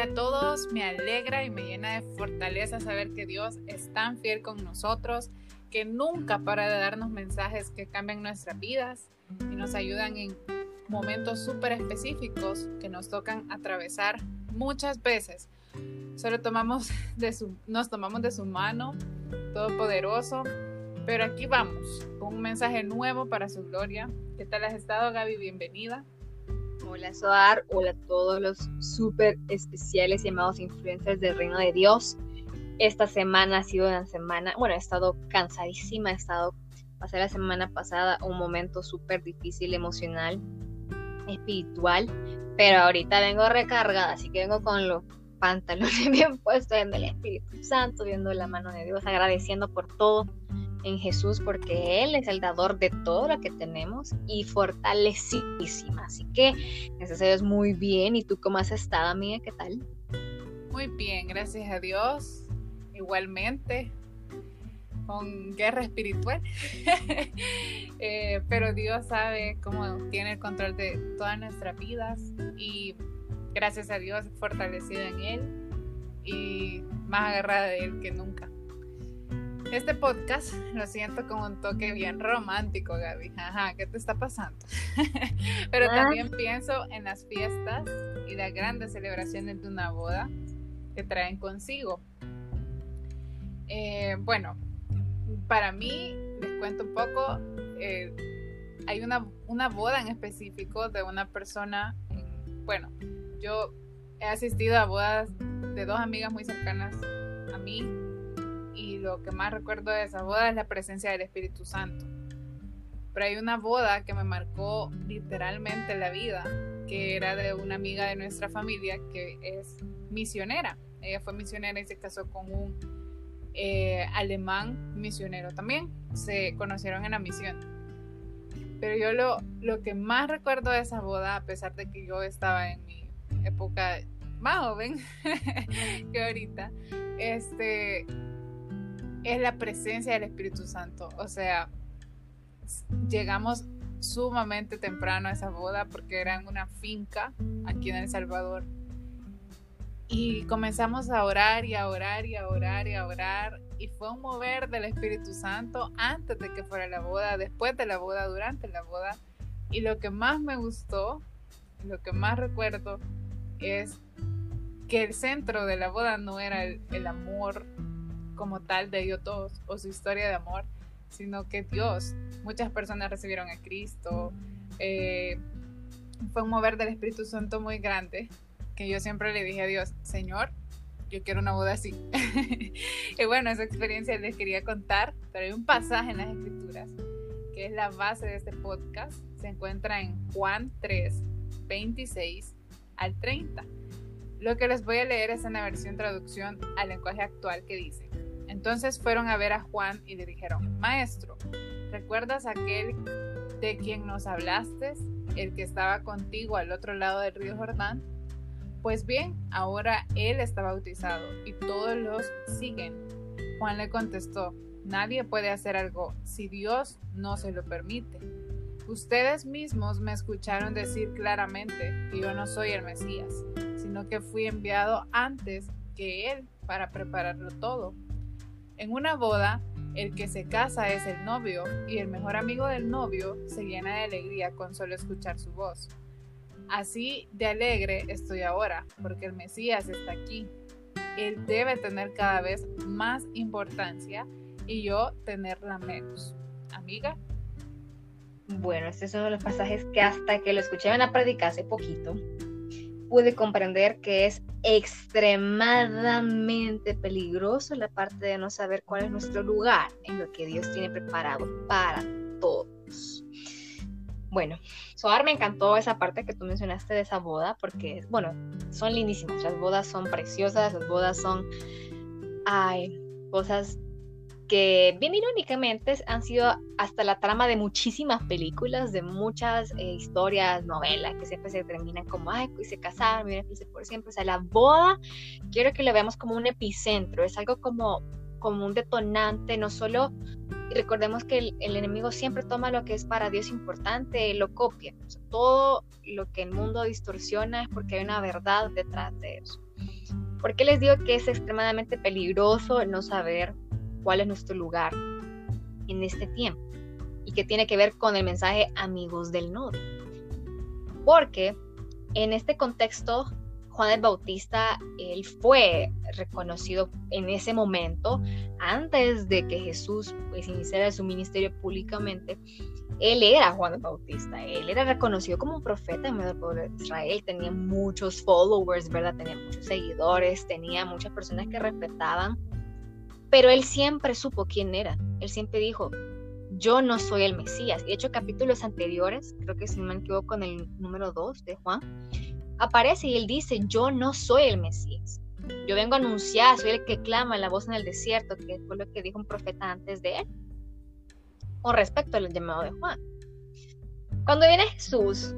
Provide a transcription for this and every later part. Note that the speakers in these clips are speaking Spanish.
A todos, me alegra y me llena de fortaleza saber que Dios es tan fiel con nosotros, que nunca para de darnos mensajes que cambian nuestras vidas y nos ayudan en momentos súper específicos que nos tocan atravesar muchas veces. Solo tomamos de su, nos tomamos de su mano, todopoderoso, pero aquí vamos, con un mensaje nuevo para su gloria. ¿Qué tal has estado, Gaby? Bienvenida. Hola Soar, hola a todos los súper especiales llamados influencers del reino de Dios. Esta semana ha sido una semana, bueno, he estado cansadísima, he estado, pasé la semana pasada un momento súper difícil emocional, espiritual, pero ahorita vengo recargada, así que vengo con los pantalones bien puestos, viendo el Espíritu Santo, viendo la mano de Dios, agradeciendo por todo en Jesús porque Él es el dador de todo lo que tenemos y fortalecidísima. Así que gracias a muy bien. ¿Y tú cómo has estado, amiga? ¿Qué tal? Muy bien, gracias a Dios. Igualmente, con guerra espiritual. Eh, pero Dios sabe cómo tiene el control de todas nuestras vidas y gracias a Dios fortalecido en Él y más agarrada de Él que nunca. Este podcast lo siento como un toque bien romántico, Gaby. Ajá, ¿qué te está pasando? Pero ah. también pienso en las fiestas y las grandes celebraciones de una boda que traen consigo. Eh, bueno, para mí, les cuento un poco, eh, hay una, una boda en específico de una persona, bueno, yo he asistido a bodas de dos amigas muy cercanas a mí lo que más recuerdo de esa boda es la presencia del Espíritu Santo. Pero hay una boda que me marcó literalmente la vida, que era de una amiga de nuestra familia que es misionera. Ella fue misionera y se casó con un eh, alemán misionero también. Se conocieron en la misión. Pero yo lo, lo que más recuerdo de esa boda, a pesar de que yo estaba en mi época más joven que ahorita, este, es la presencia del Espíritu Santo. O sea, llegamos sumamente temprano a esa boda porque era en una finca aquí en El Salvador. Y comenzamos a orar y a orar y a orar y a orar. Y fue un mover del Espíritu Santo antes de que fuera la boda, después de la boda, durante la boda. Y lo que más me gustó, lo que más recuerdo, es que el centro de la boda no era el, el amor como tal de ellos todos o su historia de amor, sino que Dios, muchas personas recibieron a Cristo. Eh, fue un mover del Espíritu Santo muy grande que yo siempre le dije a Dios, Señor, yo quiero una boda así. y bueno, esa experiencia les quería contar, pero hay un pasaje en las Escrituras que es la base de este podcast. Se encuentra en Juan 3, 26 al 30. Lo que les voy a leer es en la versión traducción al lenguaje actual que dice, entonces fueron a ver a Juan y le dijeron, Maestro, ¿recuerdas aquel de quien nos hablaste, el que estaba contigo al otro lado del río Jordán? Pues bien, ahora él está bautizado y todos los siguen. Juan le contestó, nadie puede hacer algo si Dios no se lo permite. Ustedes mismos me escucharon decir claramente que yo no soy el Mesías, sino que fui enviado antes que Él para prepararlo todo. En una boda, el que se casa es el novio y el mejor amigo del novio se llena de alegría con solo escuchar su voz. Así de alegre estoy ahora, porque el Mesías está aquí. Él debe tener cada vez más importancia y yo tenerla menos. Amiga. Bueno, este es uno de los pasajes que hasta que lo escuché en la prédica hace poquito, pude comprender que es extremadamente peligroso la parte de no saber cuál es nuestro lugar en lo que Dios tiene preparado para todos. Bueno, Soar me encantó esa parte que tú mencionaste de esa boda porque, bueno, son lindísimas, las bodas son preciosas, las bodas son, ay, cosas que bien irónicamente han sido hasta la trama de muchísimas películas, de muchas eh, historias, novelas, que siempre se terminan como, ay, pues se casaron, miren, por siempre. O sea, la boda, quiero que lo veamos como un epicentro, es algo como como un detonante, no solo, recordemos que el, enemigo siempre toma lo que es para Dios importante, lo copia. todo lo que el mundo distorsiona es porque hay una verdad detrás de eso. ¿Por qué les digo que es extremadamente peligroso no saber cuál es nuestro lugar en este tiempo? Y que tiene que ver con el mensaje amigos del novio. Porque en este contexto Juan el Bautista, él fue reconocido en ese momento, antes de que Jesús pues, iniciara su ministerio públicamente, él era Juan el Bautista, él era reconocido como un profeta en medio del pueblo de Israel, tenía muchos followers, ¿verdad? Tenía muchos seguidores, tenía muchas personas que respetaban, pero él siempre supo quién era, él siempre dijo, yo no soy el Mesías. De hecho, capítulos anteriores, creo que si no me equivoco con el número 2 de Juan, aparece y él dice, yo no soy el Mesías. Yo vengo a anunciar, soy el que clama la voz en el desierto, que fue lo que dijo un profeta antes de él, con respecto al llamado de Juan. Cuando viene Jesús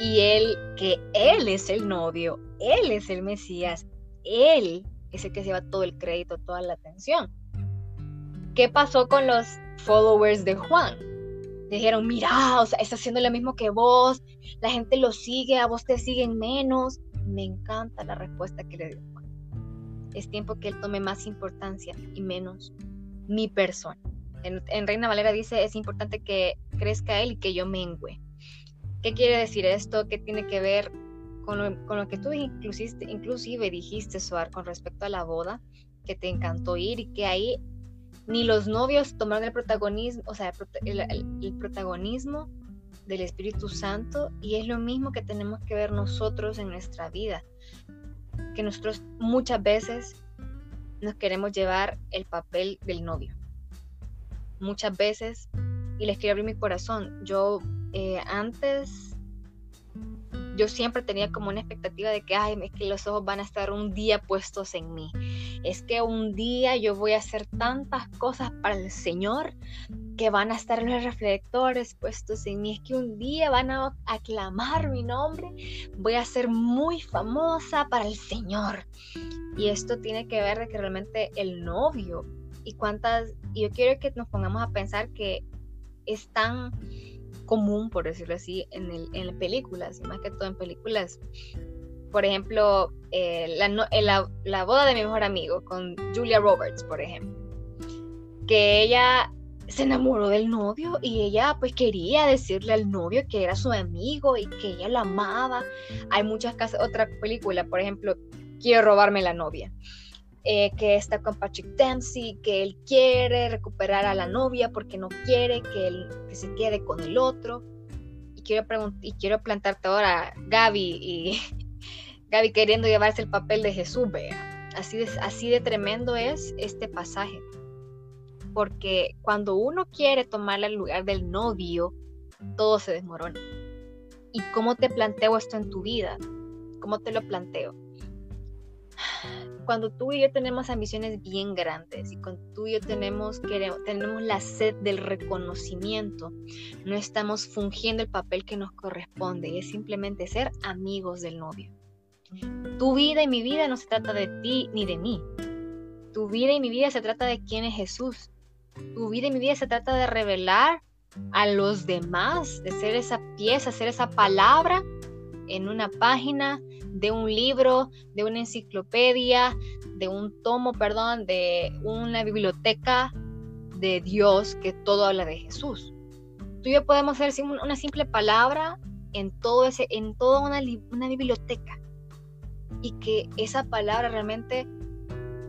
y él, que él es el novio, él es el Mesías, él es el que lleva todo el crédito, toda la atención. ¿Qué pasó con los followers de Juan? dijeron, mira, está haciendo lo mismo que vos, la gente lo sigue, a vos te siguen menos. Me encanta la respuesta que le dio Juan. Es tiempo que él tome más importancia y menos mi persona. En, Reina Valera dice, es importante que crezca él y que yo mengüe. ¿Qué quiere decir esto? ¿Qué tiene que ver con lo, que tú inclusive, dijiste, Suar, con respecto a la boda? Que te encantó ir y que ahí ni los novios tomaron el protagonismo, o sea, el, protagonismo del Espíritu Santo y es lo mismo que tenemos que ver nosotros en nuestra vida, que nosotros muchas veces nos queremos llevar el papel del novio. Muchas veces, y les quiero abrir mi corazón, yo eh, antes yo siempre tenía como una expectativa de que, ay, es que los ojos van a estar un día puestos en mí. Es que un día yo voy a hacer tantas cosas para el Señor que van a estar los reflectores puestos en mí. Es que un día van a aclamar mi nombre. Voy a ser muy famosa para el Señor. Y esto tiene que ver de que realmente el novio y cuántas, yo quiero que nos pongamos a pensar que es tan común, por decirlo así, en, el, en películas, y más que todo en películas. Por ejemplo, eh, la, eh, la, la, boda de mi mejor amigo con Julia Roberts, por ejemplo. Que ella se enamoró del novio y ella pues quería decirle al novio que era su amigo y que ella la amaba. Hay muchas casas, otra película, por ejemplo, Quiero robarme la novia eh, que está con Patrick Dempsey, que él quiere recuperar a la novia porque no quiere que, él, que se quede con el otro. Y quiero, y quiero plantarte ahora, Gaby, y Gaby queriendo llevarse el papel de Jesús, vea. Así de, así de tremendo es este pasaje. Porque cuando uno quiere tomar el lugar del novio, todo se desmorona. ¿Y cómo te planteo esto en tu vida? ¿Cómo te lo planteo? Cuando tú y yo tenemos ambiciones bien grandes y cuando tú y yo tenemos, queremos, tenemos la sed del reconocimiento, no estamos fungiendo el papel que nos corresponde y es simplemente ser amigos del novio. Tu vida y mi vida no se trata de ti ni de mí. Tu vida y mi vida se trata de quién es Jesús. Tu vida y mi vida se trata de revelar a los demás, de ser esa pieza, ser esa palabra en una página de un libro, de una enciclopedia, de un tomo, perdón, de una biblioteca de Dios que todo habla de Jesús. Tú y yo podemos ser una simple palabra en, todo ese, en toda una, una biblioteca y que esa palabra realmente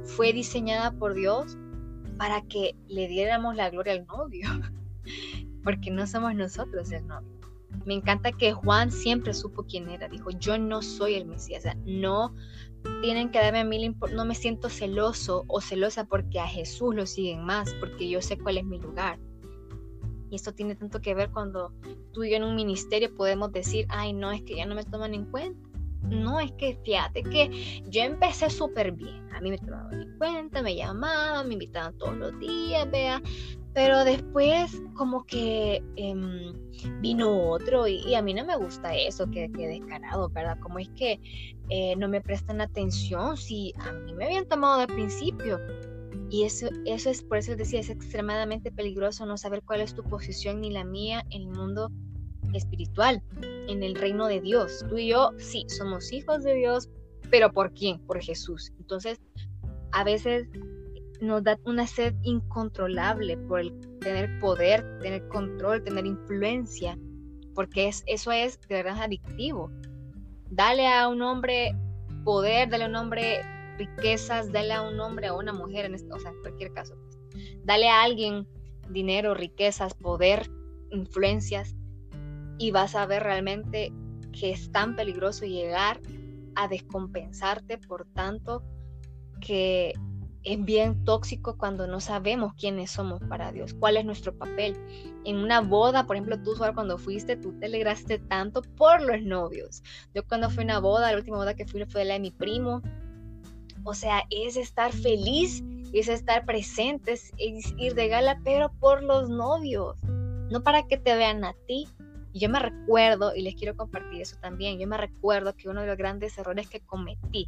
fue diseñada por Dios para que le diéramos la gloria al novio, porque no somos nosotros el novio. Me encanta que Juan siempre supo quién era. Dijo, yo no soy el Mesías. no tienen que darme a mí, no me siento celoso o celosa porque a Jesús lo siguen más, porque yo sé cuál es mi lugar. Y esto tiene tanto que ver cuando tú y yo en un ministerio podemos decir, ay, no, es que ya no me toman en cuenta. No, es que fíjate que yo empecé súper bien. A mí me tomaban en cuenta, me llamaban, me invitaban todos los días, vea, pero después como que em, vino otro y, a mí no me gusta eso, que, que descarado, ¿verdad? Como es que eh, no me prestan atención si a mí me habían tomado de principio. Y eso, eso es, por eso decía, es extremadamente peligroso no saber cuál es tu posición ni la mía en el mundo espiritual, en el reino de Dios. Tú y yo, sí, somos hijos de Dios, pero ¿por quién? Por Jesús. Entonces, a veces nos da una sed incontrolable por el tener poder, tener control, tener influencia, porque es, eso es de verdad adictivo. Dale a un hombre poder, dale a un hombre riquezas, dale a un hombre, a una mujer, en este, o sea, en cualquier caso. Pues. Dale a alguien dinero, riquezas, poder, influencias, y vas a ver realmente que es tan peligroso llegar a descompensarte por tanto que es bien tóxico cuando no sabemos quiénes somos para Dios, cuál es nuestro papel. En una boda, por ejemplo, tú cuando fuiste, tú te alegraste tanto por los novios. Yo cuando fui a una boda, la última boda que fui fue la de mi primo. O sea, es estar feliz, es estar presente, es ir de gala, pero por los novios, no para que te vean a ti, y yo me recuerdo, y les quiero compartir eso también, yo me recuerdo que uno de los grandes errores que cometí,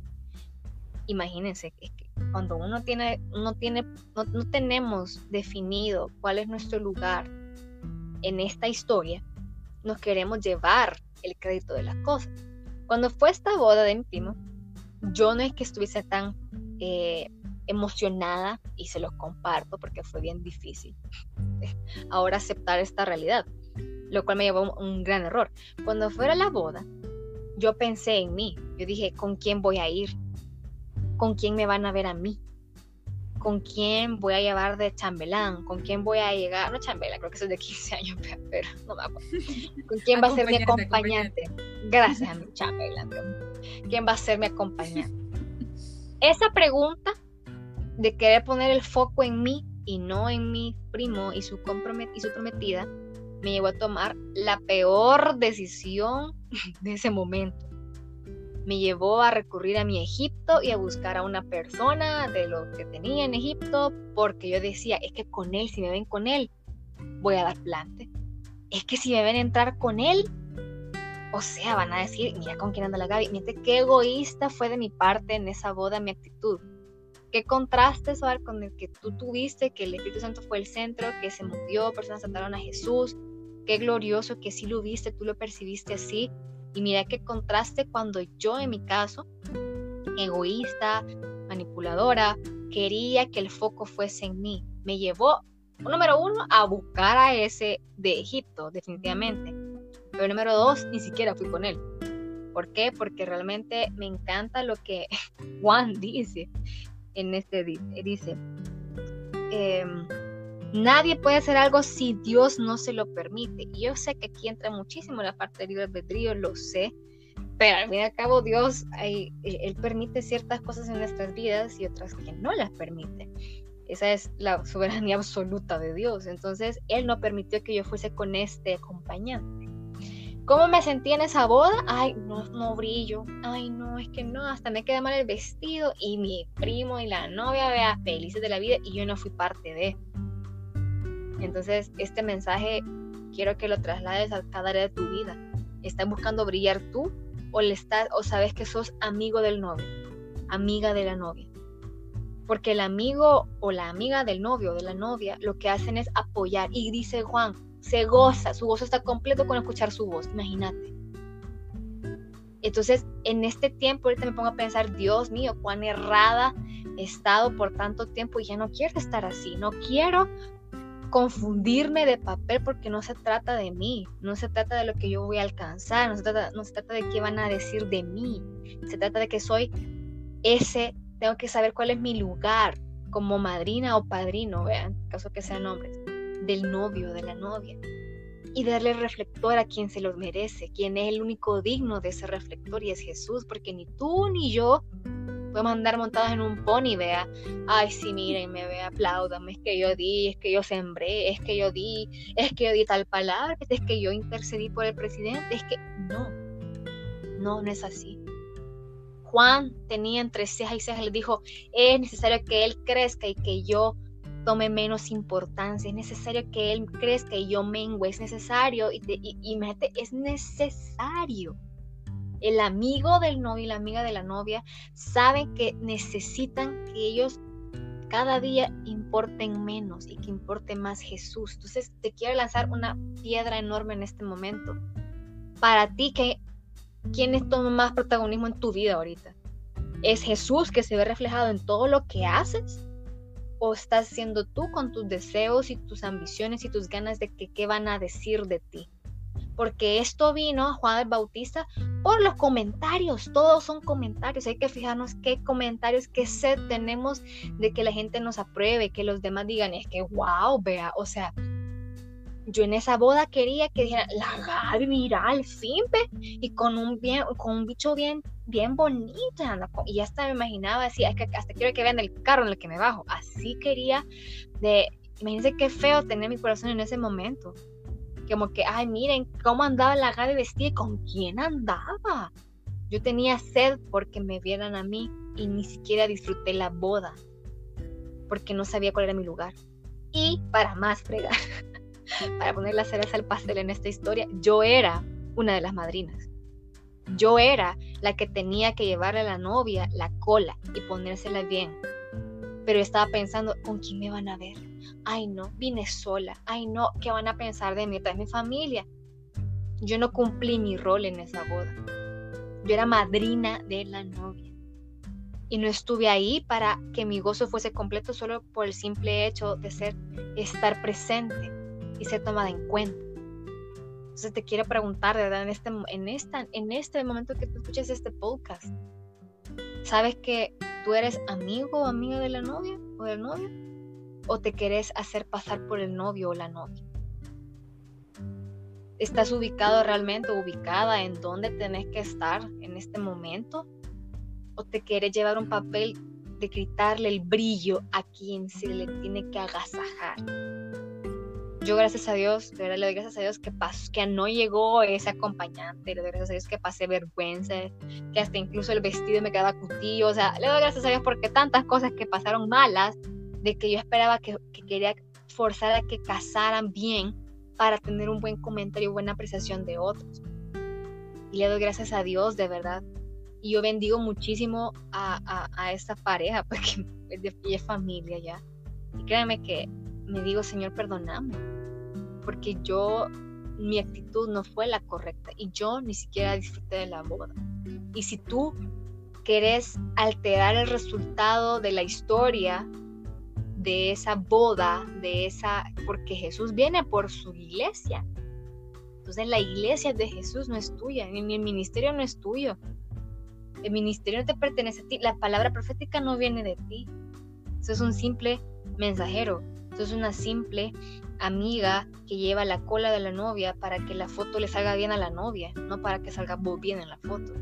imagínense, es que cuando uno tiene, uno tiene, no, no tenemos definido cuál es nuestro lugar en esta historia, nos queremos llevar el crédito de las cosas. Cuando fue esta boda de mi primo, yo no es que estuviese tan eh, emocionada y se los comparto porque fue bien difícil ahora aceptar esta realidad lo cual me llevó a un, gran error. Cuando fuera la boda, yo pensé en mí. Yo dije, ¿con quién voy a ir? ¿Con quién me van a ver a mí? ¿Con quién voy a llevar de chambelán? ¿Con quién voy a llegar? No chambelán, creo que eso es de 15 años, pero no me acuerdo. ¿Con quién va a ser mi acompañante? Gracias a mi chambelán. ¿Quién va a ser mi acompañante? Esa pregunta de querer poner el foco en mí y no en mi primo y su, y su prometida me llevó a tomar la peor decisión de ese momento. Me llevó a recurrir a mi Egipto y a buscar a una persona de lo que tenía en Egipto, porque yo decía, es que con él, si me ven con él, voy a dar plante. Es que si me ven entrar con él, o sea, van a decir, mira con quién anda la Gaby. Mira qué egoísta fue de mi parte en esa boda mi actitud. Qué contraste, ¿sabes? Con el que tú tuviste, que el Espíritu Santo fue el centro, que se movió, personas trataron a Jesús, Qué glorioso que sí lo viste, tú lo percibiste así. Y mira qué contraste cuando yo en mi caso, egoísta, manipuladora, quería que el foco fuese en mí. Me llevó, número uno, a buscar a ese de Egipto, definitivamente. Pero número dos, ni siquiera fui con él. ¿Por qué? Porque realmente me encanta lo que Juan dice en este, dice. Eh, Nadie puede hacer algo si Dios no se lo permite. Y yo sé que aquí entra muchísimo la parte del libre albedrío, lo sé, pero al fin y al cabo Dios, eh, Él permite ciertas cosas en nuestras vidas y otras que no las permite. Esa es la soberanía absoluta de Dios. Entonces, Él no permitió que yo fuese con este acompañante. ¿Cómo me sentí en esa boda? Ay, no, no brillo. Ay, no, es que no, hasta me queda mal el vestido. Y mi primo y la novia, vea, felices de la vida. Y yo no fui parte de. Entonces, este mensaje quiero que lo traslades a cada área de tu vida. ¿Estás buscando brillar tú o, le estás, o sabes que sos amigo del novio, amiga de la novia? Porque el amigo o la amiga del novio o de la novia lo que hacen es apoyar. Y dice Juan, se goza, su gozo está completo con escuchar su voz, imagínate. Entonces, en este tiempo, ahorita me pongo a pensar, Dios mío, cuán errada he estado por tanto tiempo y ya no quiero estar así, no quiero confundirme de papel porque no se trata de mí, no se trata de lo que yo voy a alcanzar, no se trata, no se trata de qué van a decir de mí, se trata de que soy ese, tengo que saber cuál es mi lugar como madrina o padrino, vean, caso que sean hombres, del novio, de la novia. Y darle reflector a quien se lo merece, quien es el único digno de ese reflector y es Jesús, porque ni tú ni yo podemos andar montados en un pony, vea, ay, sí, miren, me vea, apláudame, es que yo di, es que yo sembré, es que yo di, es que yo di tal palabra, es que yo intercedí por el presidente, es que no, no, no es así. Juan tenía entre cejas y cejas, le dijo, es necesario que él crezca y que yo tome menos importancia, es necesario que él crezca y yo mengue, es necesario, y, y, y es necesario el amigo del novio y la amiga de la novia saben que necesitan que ellos cada día importen menos y que importe más Jesús. Entonces te quiero lanzar una piedra enorme en este momento. Para ti, que, ¿quién toma más protagonismo en tu vida ahorita? ¿Es Jesús que se ve reflejado en todo lo que haces? ¿O estás siendo tú con tus deseos y tus ambiciones y tus ganas de que qué van a decir de ti? Porque esto vino a Juan el Bautista por los comentarios, todos son comentarios, hay que fijarnos qué comentarios, qué sed tenemos de que la gente nos apruebe, que los demás digan, es que wow, vea, o sea, yo en esa boda quería que dijeran, la Gaby, mira, y con un, bien, con un bicho bien, bien bonito, y hasta me imaginaba así, es que hasta quiero que vean el carro en el que me bajo, así quería de, imagínense qué feo tener mi corazón en ese momento, como que, ay, miren cómo andaba la Gaby vestida y con quién andaba. Yo tenía sed porque me vieran a mí y ni siquiera disfruté la boda porque no sabía cuál era mi lugar. Y para más fregar, para poner la cereza al pastel en esta historia, yo era una de las madrinas. Yo era la que tenía que llevarle a la novia la cola y ponérsela bien. Pero estaba pensando, ¿con quién me van a ver? Ay no, vine sola, ay no, ¿qué van a pensar de mí? Esta es mi familia. Yo no cumplí mi rol en esa boda. Yo era madrina de la novia. Y no estuve ahí para que mi gozo fuese completo solo por el simple hecho de ser, estar presente y ser tomada en cuenta. Entonces te quiero preguntar, verdad, en este, en, esta, en este momento que tú escuchas este podcast, ¿sabes que tú eres amigo o amiga de la novia o del novio? O te querés hacer pasar por el novio o la novia. ¿Estás ubicado realmente ubicada en dónde tenés que estar en este momento? ¿O te querés llevar un papel de quitarle el brillo a quien se le tiene que agasajar? Yo gracias a Dios, le doy gracias a Dios que, que no llegó ese acompañante, le doy gracias a Dios que pasé vergüenza, que hasta incluso el vestido me quedaba cutillo, o sea, le doy gracias a Dios porque tantas cosas que pasaron malas de que yo esperaba que, quería forzar a que casaran bien para tener un buen comentario buena apreciación de otros. Y le doy gracias a Dios, de verdad. Y yo bendigo muchísimo a, a, esta pareja, porque es de familia ya. Y créanme que me digo, Señor, perdóname. Porque yo, mi actitud no fue la correcta. Y yo ni siquiera disfruté de la boda. Y si tú quieres alterar el resultado de la historia de esa boda, de esa, porque Jesús viene por su iglesia. Entonces la iglesia de Jesús no es tuya, ni el ministerio no es tuyo. El ministerio no te pertenece a ti, la palabra profética no viene de ti. Es un simple mensajero, es una simple amiga que lleva la cola de la novia para que la foto le salga bien a la novia, no para que salga bien en la foto.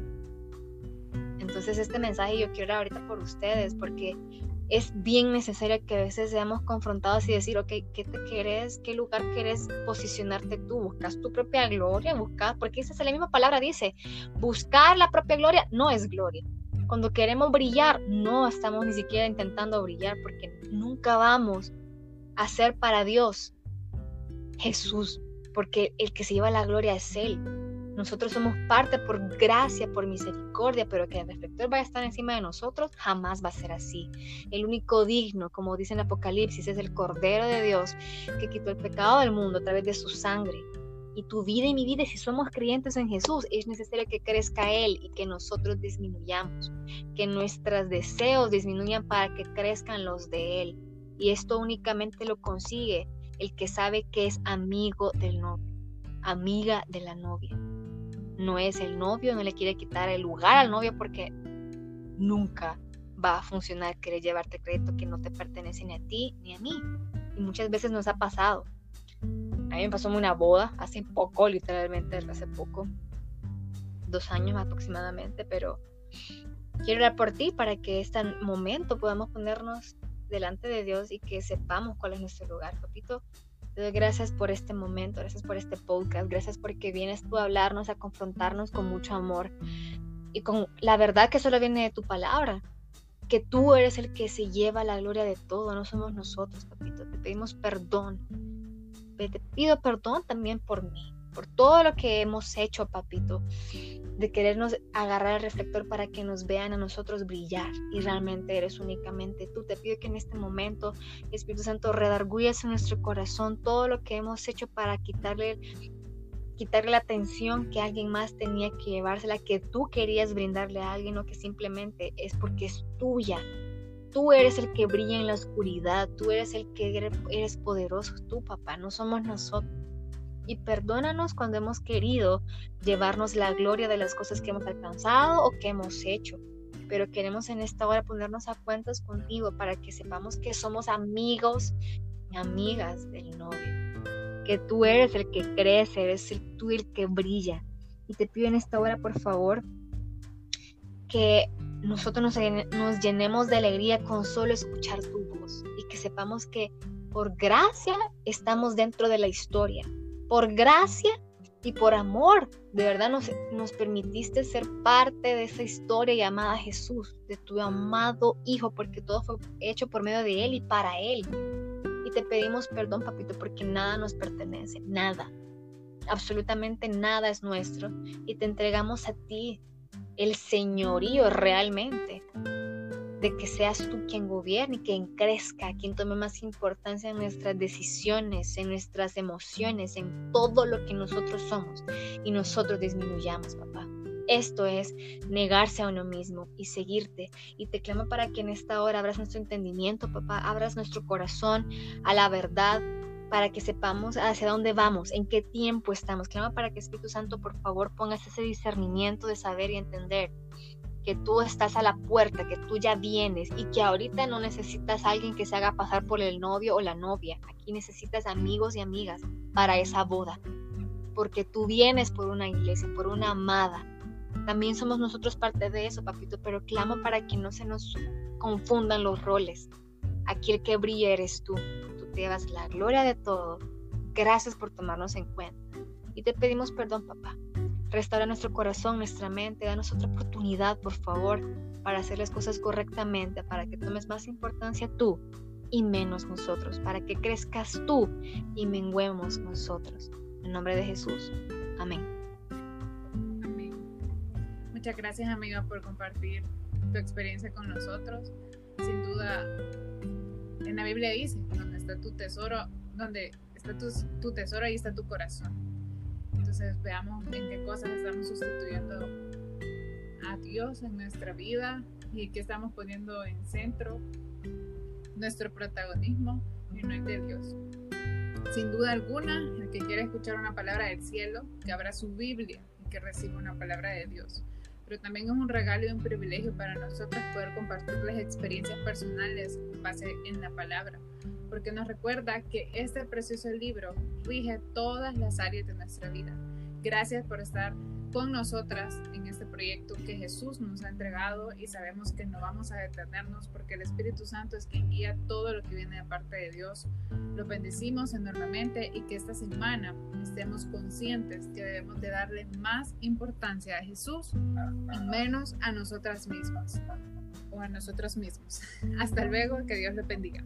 Entonces este mensaje yo quiero ahorita por ustedes, porque es bien necesario que a veces seamos confrontados y decir, ok, ¿qué te quieres? ¿Qué lugar quieres posicionarte tú? ¿Buscas tu propia gloria? ¿Buscas? Porque esa es la misma palabra, dice, buscar la propia gloria no es gloria. Cuando queremos brillar, no estamos ni siquiera intentando brillar porque nunca vamos a ser para Dios Jesús, porque el que se lleva la gloria es Él. Nosotros somos parte por gracia, por misericordia, pero que el reflector vaya a estar encima de nosotros, jamás va a ser así. El único digno, como dice en Apocalipsis, es el Cordero de Dios que quitó el pecado del mundo a través de su sangre. Y tu vida y mi vida, si somos creyentes en Jesús, es necesario que crezca Él y que nosotros disminuyamos, que nuestros deseos disminuyan para que crezcan los de Él. Y esto únicamente lo consigue el que sabe que es amigo del novio, amiga de la novia no es el novio, no le quiere quitar el lugar al novio porque nunca va a funcionar querer llevarte crédito que no te pertenece ni a ti ni a mí. Y muchas veces nos ha pasado. A mí me pasó una boda hace poco, literalmente hace poco, dos años aproximadamente, pero quiero hablar por ti para que este momento podamos ponernos delante de Dios y que sepamos cuál es nuestro lugar. Papito, gracias por este momento, gracias por este podcast, gracias porque vienes tú a hablarnos, a confrontarnos con mucho amor y con la verdad que solo viene de tu palabra, que tú eres el que se lleva la gloria de todo, no somos nosotros, papito. Te pedimos perdón. Te pido perdón también por mí, por todo lo que hemos hecho, papito. de querernos agarrar el reflector para que nos vean a nosotros brillar y realmente eres únicamente tú. Te pido que en este momento, Espíritu Santo, redargulles en nuestro corazón todo lo que hemos hecho para quitarle quitarle la atención que alguien más tenía que llevársela, que tú querías brindarle a alguien o que simplemente es porque es tuya. Tú eres el que brilla en la oscuridad, tú eres el que eres poderoso, tú papá, no somos nosotros y perdónanos cuando hemos querido llevarnos la gloria de las cosas que hemos alcanzado o que hemos hecho. Pero queremos en esta hora ponernos a cuentas contigo para que sepamos que somos amigos y amigas del novio. Que tú eres el que crece, eres el, tú el que brilla. Y te pido en esta hora, por favor, que nosotros nos, nos llenemos de alegría con solo escuchar tu voz y que sepamos que por gracia estamos dentro de la historia, por gracia y por amor, de verdad nos, permitiste ser parte de esa historia llamada Jesús, de tu amado Hijo, porque todo fue hecho por medio de Él y para Él. Y te pedimos perdón, papito, porque nada nos pertenece, nada, absolutamente nada es nuestro. Y te entregamos a ti el señorío realmente de que seas tú quien gobierne, quien crezca, quien tome más importancia en nuestras decisiones, en nuestras emociones, en todo lo que nosotros somos y nosotros disminuyamos, papá. Esto es negarse a uno mismo y seguirte. Y te clamo para que en esta hora abras nuestro entendimiento, papá, abras nuestro corazón a la verdad, para que sepamos hacia dónde vamos, en qué tiempo estamos. Clamo para que Espíritu Santo, por favor, pongas ese discernimiento de saber y entender que tú estás a la puerta, que tú ya vienes y que ahorita no necesitas a alguien que se haga pasar por el novio o la novia. Aquí necesitas amigos y amigas para esa boda. Porque tú vienes por una iglesia, por una amada. También somos nosotros parte de eso, papito, pero clamo para que no se nos confundan los roles. Aquí el que brilla eres tú. Tú te llevas la gloria de todo. Gracias por tomarnos en cuenta. Y te pedimos perdón, papá, Restaura nuestro corazón, nuestra mente, danos otra oportunidad, por favor, para hacer las cosas correctamente, para que tomes más importancia tú y menos nosotros, para que crezcas tú y menguemos nosotros. En nombre de Jesús. Amén. Muchas gracias, amiga, por compartir tu experiencia con nosotros. Sin duda, en la Biblia dice, donde está tu tesoro, donde está tu, tu tesoro, ahí está tu corazón. Entonces veamos en qué cosas estamos sustituyendo a Dios en nuestra vida y qué estamos poniendo en centro nuestro protagonismo y no el de Dios. Sin duda alguna, el que quiera escuchar una palabra del cielo, que abra su Biblia y que reciba una palabra de Dios. Pero también es un regalo y un privilegio para nosotros poder compartir las experiencias personales con base en la palabra porque nos recuerda que este precioso libro rige todas las áreas de nuestra vida. Gracias por estar con nosotras en este proyecto que Jesús nos ha entregado y sabemos que no vamos a detenernos porque el Espíritu Santo es quien guía todo lo que viene de parte de Dios. Lo bendecimos enormemente y que esta semana estemos conscientes que debemos de darle más importancia a Jesús y menos a nosotras mismas o a nosotros mismos. Hasta luego, que Dios le bendiga.